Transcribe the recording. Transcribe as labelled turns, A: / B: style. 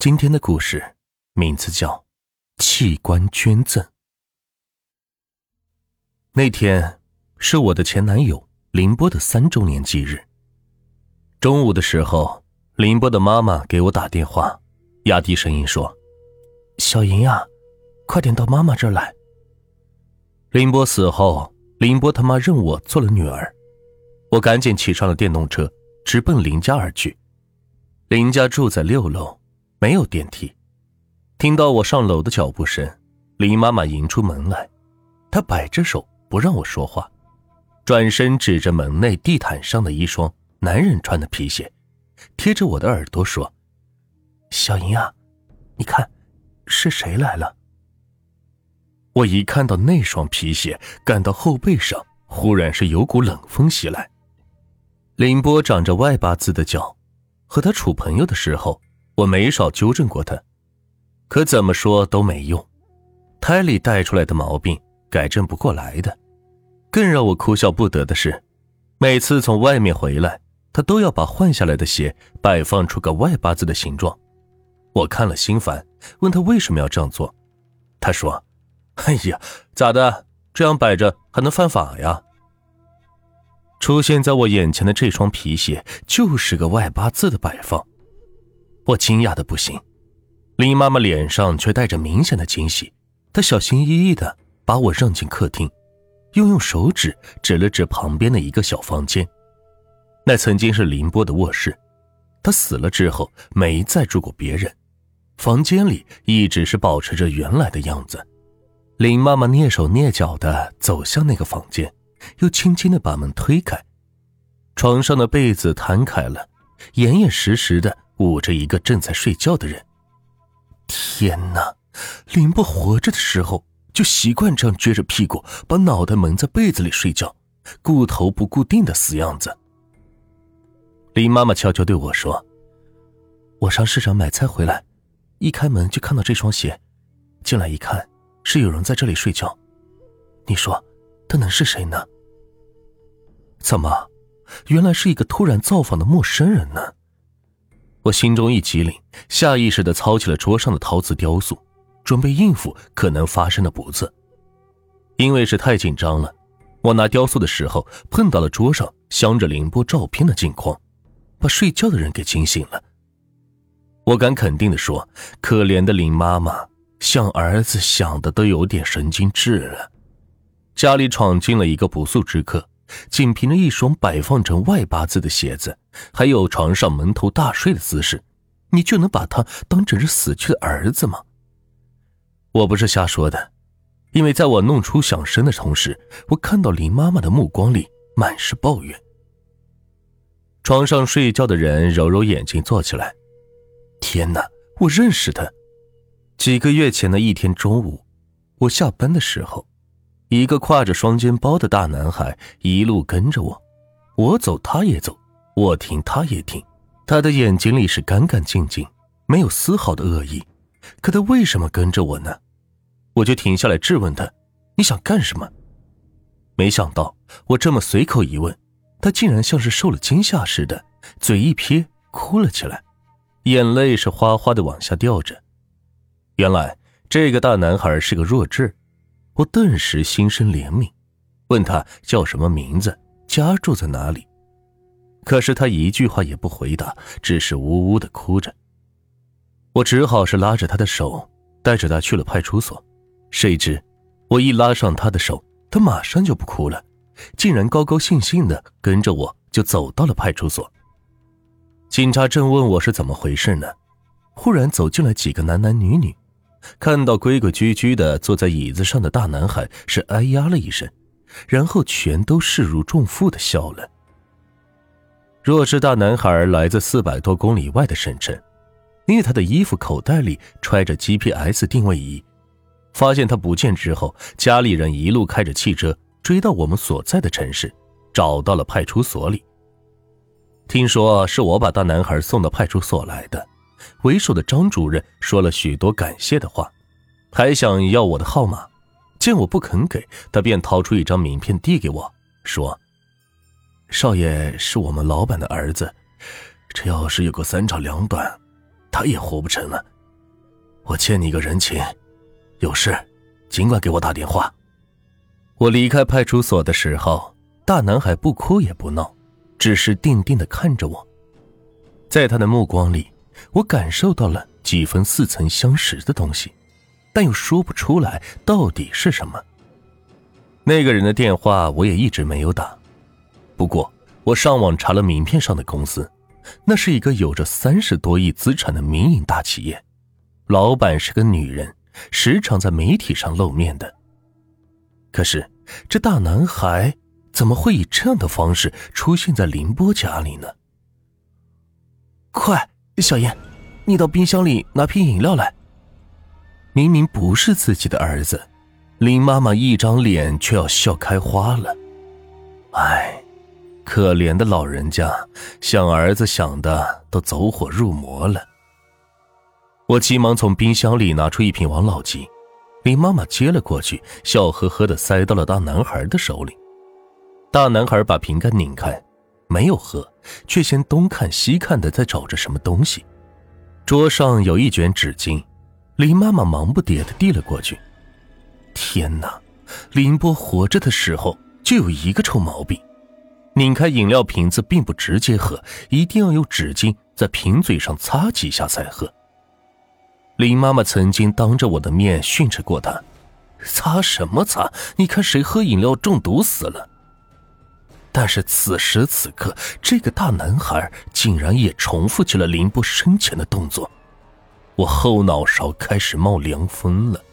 A: 今天的故事名字叫《器官捐赠》。那天是我的前男友林波的三周年忌日。中午的时候，林波的妈妈给我打电话，压低声音说：“小莹呀，快点到妈妈这儿来。”林波死后，林波他妈认我做了女儿，我赶紧骑上了电动车，直奔林家而去。林家住在六楼。没有电梯，听到我上楼的脚步声，林妈妈迎出门来，她摆着手不让我说话，转身指着门内地毯上的一双男人穿的皮鞋，贴着我的耳朵说：“小莹啊，你看，是谁来了？”我一看到那双皮鞋，感到后背上忽然是有股冷风袭来。林波长着外八字的脚，和他处朋友的时候。我没少纠正过他，可怎么说都没用。胎里带出来的毛病改正不过来的。更让我哭笑不得的是，每次从外面回来，他都要把换下来的鞋摆放出个外八字的形状。我看了心烦，问他为什么要这样做。他说：“哎呀，咋的？这样摆着还能犯法呀？”出现在我眼前的这双皮鞋就是个外八字的摆放。我惊讶的不行，林妈妈脸上却带着明显的惊喜。她小心翼翼的把我让进客厅，又用手指指了指旁边的一个小房间。那曾经是林波的卧室，他死了之后没再住过别人，房间里一直是保持着原来的样子。林妈妈蹑手蹑脚的走向那个房间，又轻轻的把门推开，床上的被子摊开了，严严实实的。捂着一个正在睡觉的人。天哪！林波活着的时候就习惯这样撅着屁股，把脑袋蒙在被子里睡觉，顾头不顾腚的死样子。林妈妈悄悄对我说：“我上市场买菜回来，一开门就看到这双鞋，进来一看，是有人在这里睡觉。你说，他能是谁呢？怎么，原来是一个突然造访的陌生人呢？”我心中一激灵，下意识的操起了桌上的陶瓷雕塑，准备应付可能发生的不测。因为是太紧张了，我拿雕塑的时候碰到了桌上镶着凌波照片的镜框，把睡觉的人给惊醒了。我敢肯定的说，可怜的林妈妈想儿子想的都有点神经质了。家里闯进了一个不速之客。仅凭着一双摆放成外八字的鞋子，还有床上蒙头大睡的姿势，你就能把他当成是死去的儿子吗？我不是瞎说的，因为在我弄出响声的同时，我看到林妈妈的目光里满是抱怨。床上睡觉的人揉揉眼睛坐起来，天哪，我认识他！几个月前的一天中午，我下班的时候。一个挎着双肩包的大男孩一路跟着我，我走他也走，我停他也停。他的眼睛里是干干净净，没有丝毫的恶意。可他为什么跟着我呢？我就停下来质问他：“你想干什么？”没想到我这么随口一问，他竟然像是受了惊吓似的，嘴一撇，哭了起来，眼泪是哗哗的往下掉着。原来这个大男孩是个弱智。我顿时心生怜悯，问他叫什么名字，家住在哪里。可是他一句话也不回答，只是呜呜的哭着。我只好是拉着他的手，带着他去了派出所。谁知我一拉上他的手，他马上就不哭了，竟然高高兴兴的跟着我就走到了派出所。警察正问我是怎么回事呢，忽然走进来几个男男女女。看到规规矩矩的坐在椅子上的大男孩，是哎呀了一声，然后全都视如重负的笑了。若是大男孩来自四百多公里外的省城，因为他的衣服口袋里揣着 GPS 定位仪，发现他不见之后，家里人一路开着汽车追到我们所在的城市，找到了派出所里。听说是我把大男孩送到派出所来的。为首的张主任说了许多感谢的话，还想要我的号码。见我不肯给，他便掏出一张名片递给我，说：“少爷是我们老板的儿子，这要是有个三长两短，他也活不成了。我欠你一个人情，有事尽管给我打电话。我离开派出所的时候，大男孩不哭也不闹，只是定定的看着我。在他的目光里，我感受到了几分似曾相识的东西，但又说不出来到底是什么。那个人的电话我也一直没有打，不过我上网查了名片上的公司，那是一个有着三十多亿资产的民营大企业，老板是个女人，时常在媒体上露面的。可是，这大男孩怎么会以这样的方式出现在凌波家里呢？
B: 快，小燕，你到冰箱里拿瓶饮料来。
A: 明明不是自己的儿子，林妈妈一张脸却要笑开花了。唉，可怜的老人家，想儿子想的都走火入魔了。我急忙从冰箱里拿出一瓶王老吉。林妈妈接了过去，笑呵呵的塞到了大男孩的手里。大男孩把瓶盖拧开，没有喝，却先东看西看的在找着什么东西。桌上有一卷纸巾，林妈妈忙不迭的递了过去。天哪，林波活着的时候就有一个臭毛病：拧开饮料瓶子并不直接喝，一定要用纸巾在瓶嘴上擦几下才喝。林妈妈曾经当着我的面训斥过他：“擦什么擦？你看谁喝饮料中毒死了？”但是此时此刻，这个大男孩竟然也重复起了林波生前的动作，我后脑勺开始冒凉风了。